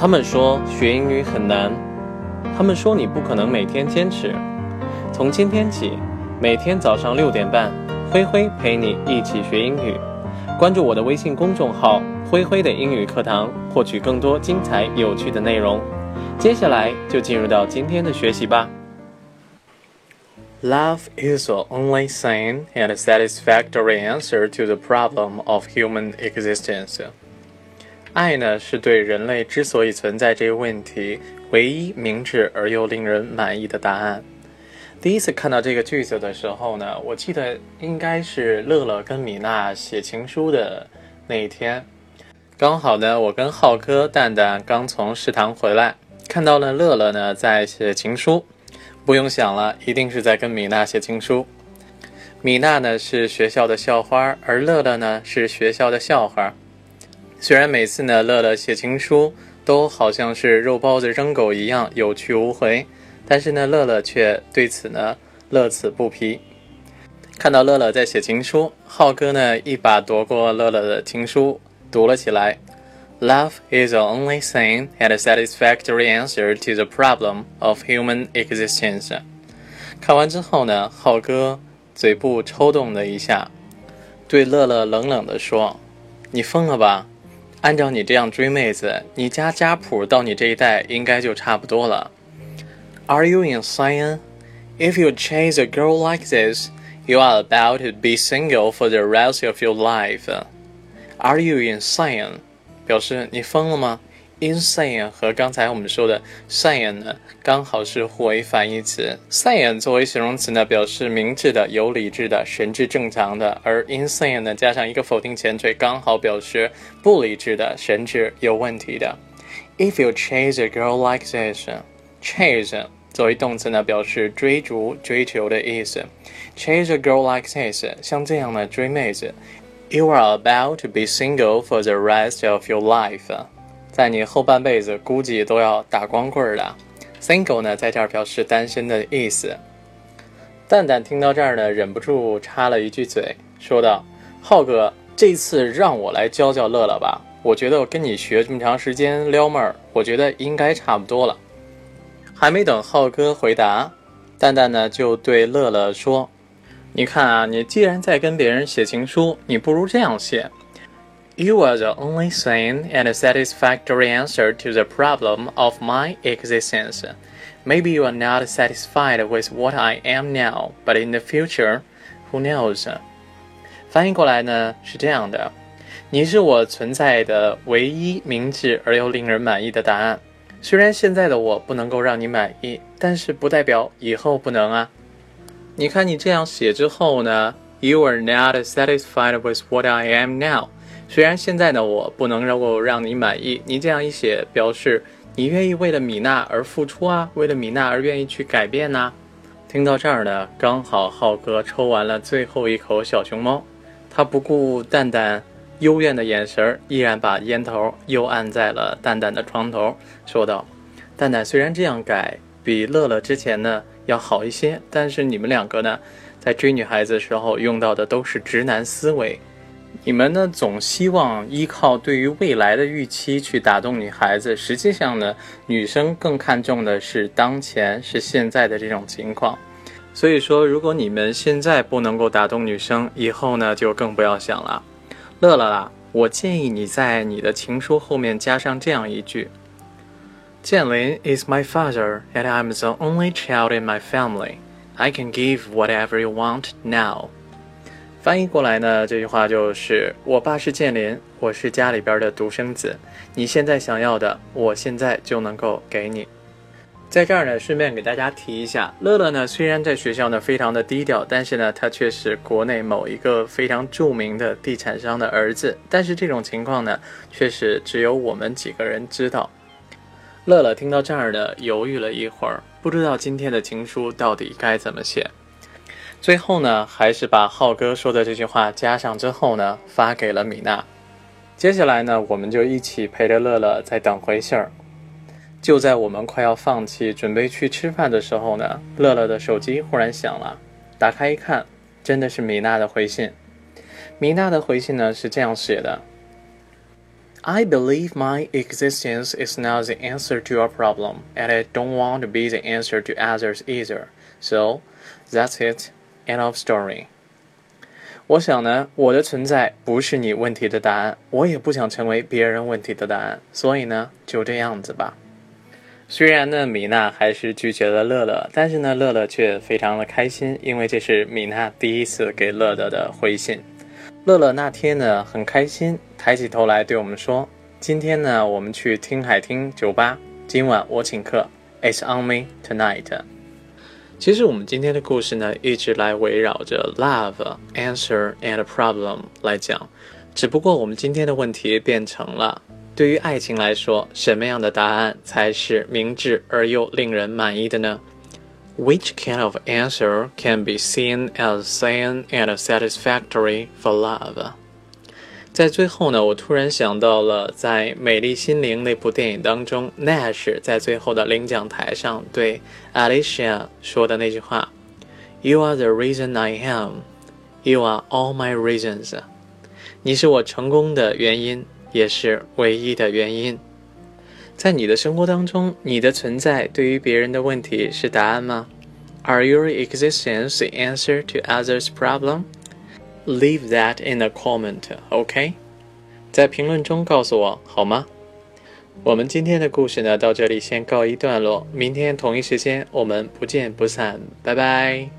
他们说学英语很难，他们说你不可能每天坚持。从今天起，每天早上六点半，灰灰陪你一起学英语。关注我的微信公众号“灰灰的英语课堂”，获取更多精彩有趣的内容。接下来就进入到今天的学习吧。Love is the only sane and satisfactory answer to the problem of human existence. 爱呢，是对人类之所以存在这个问题唯一明智而又令人满意的答案。第一次看到这个句子的时候呢，我记得应该是乐乐跟米娜写情书的那一天，刚好呢，我跟浩哥、蛋蛋刚从食堂回来，看到了乐乐呢在写情书，不用想了，一定是在跟米娜写情书。米娜呢是学校的校花，而乐乐呢是学校的校花。虽然每次呢，乐乐写情书都好像是肉包子扔狗一样有去无回，但是呢，乐乐却对此呢乐此不疲。看到乐乐在写情书，浩哥呢一把夺过乐乐的情书，读了起来：“Love is the only sane and satisfactory answer to the problem of human existence。”看完之后呢，浩哥嘴部抽动了一下，对乐乐冷冷地说：“你疯了吧？”按照你这样追妹子，你家家谱到你这一代应该就差不多了。Are you insane? If you chase a girl like this, you are about to be single for the rest of your life. Are you insane? 表示你疯了吗 ？Insane 和刚才我们说的 sane 呢，刚好是互为反义词。sane 作为形容词呢，表示明智的、有理智的、神志正常的；而 insane 呢，加上一个否定前缀，刚好表示不理智的、神志有问题的。If you chase a girl like this，chase 作为动词呢，表示追逐、追求的意思。Chase a girl like this，像这样的追妹子，you are about to be single for the rest of your life。在你后半辈子估计都要打光棍的，single 呢，在这儿表示单身的意思。蛋蛋听到这儿呢，忍不住插了一句嘴，说道：“浩哥，这次让我来教教乐乐吧，我觉得我跟你学这么长时间撩妹儿，我觉得应该差不多了。”还没等浩哥回答，蛋蛋呢就对乐乐说：“你看啊，你既然在跟别人写情书，你不如这样写。” You are the only sane and satisfactory answer to the problem of my existence. Maybe you are not satisfied with what I am now, but in the future, who knows? 翻译过来呢是这样的：你是我存在的唯一明智而又令人满意的答案。虽然现在的我不能够让你满意，但是不代表以后不能啊。你看你这样写之后呢，You are not satisfied with what I am now. 虽然现在的我不能够让你满意，你这样一写，表示你愿意为了米娜而付出啊，为了米娜而愿意去改变呐。听到这儿呢，刚好浩哥抽完了最后一口小熊猫，他不顾蛋蛋幽怨的眼神，依然把烟头又按在了蛋蛋的床头，说道：“蛋蛋虽然这样改比乐乐之前呢要好一些，但是你们两个呢，在追女孩子的时候用到的都是直男思维。”你们呢，总希望依靠对于未来的预期去打动女孩子，实际上呢，女生更看重的是当前是现在的这种情况。所以说，如果你们现在不能够打动女生，以后呢就更不要想了。乐乐啦，我建议你在你的情书后面加上这样一句：“建林 is my father, and I'm the only child in my family. I can give whatever you want now.” 翻译过来呢，这句话就是：“我爸是建林，我是家里边的独生子。你现在想要的，我现在就能够给你。”在这儿呢，顺便给大家提一下，乐乐呢虽然在学校呢非常的低调，但是呢他却是国内某一个非常著名的地产商的儿子。但是这种情况呢，确实只有我们几个人知道。乐乐听到这儿呢，犹豫了一会儿，不知道今天的情书到底该怎么写。最后呢，还是把浩哥说的这句话加上之后呢，发给了米娜。接下来呢，我们就一起陪着乐乐在等回信儿。就在我们快要放弃准备去吃饭的时候呢，乐乐的手机忽然响了。打开一看，真的是米娜的回信。米娜的回信呢是这样写的 I believe my existence is not the answer to your problem, and I don't want to be the answer to others either. So, that's it. End of story. 我想呢，我的存在不是你问题的答案，我也不想成为别人问题的答案，所以呢，就这样子吧。虽然呢，米娜还是拒绝了乐乐，但是呢，乐乐却非常的开心，因为这是米娜第一次给乐乐的回信。乐乐那天呢，很开心，抬起头来对我们说：“今天呢，我们去听海听酒吧，今晚我请客，It's on me tonight。”其实我们今天的故事呢，一直来围绕着 love、answer and problem 来讲，只不过我们今天的问题变成了：对于爱情来说，什么样的答案才是明智而又令人满意的呢？Which kind of answer can be seen as sane and satisfactory for love？在最后呢，我突然想到了在《美丽心灵》那部电影当中，Nash 在最后的领奖台上对 Alicia 说的那句话：“You are the reason I am, you are all my reasons。”你是我成功的原因，也是唯一的原因。在你的生活当中，你的存在对于别人的问题是答案吗？Are your existence the answer to others' problem? Leave that in a comment, OK？在评论中告诉我好吗？我们今天的故事呢，到这里先告一段落。明天同一时间，我们不见不散。拜拜。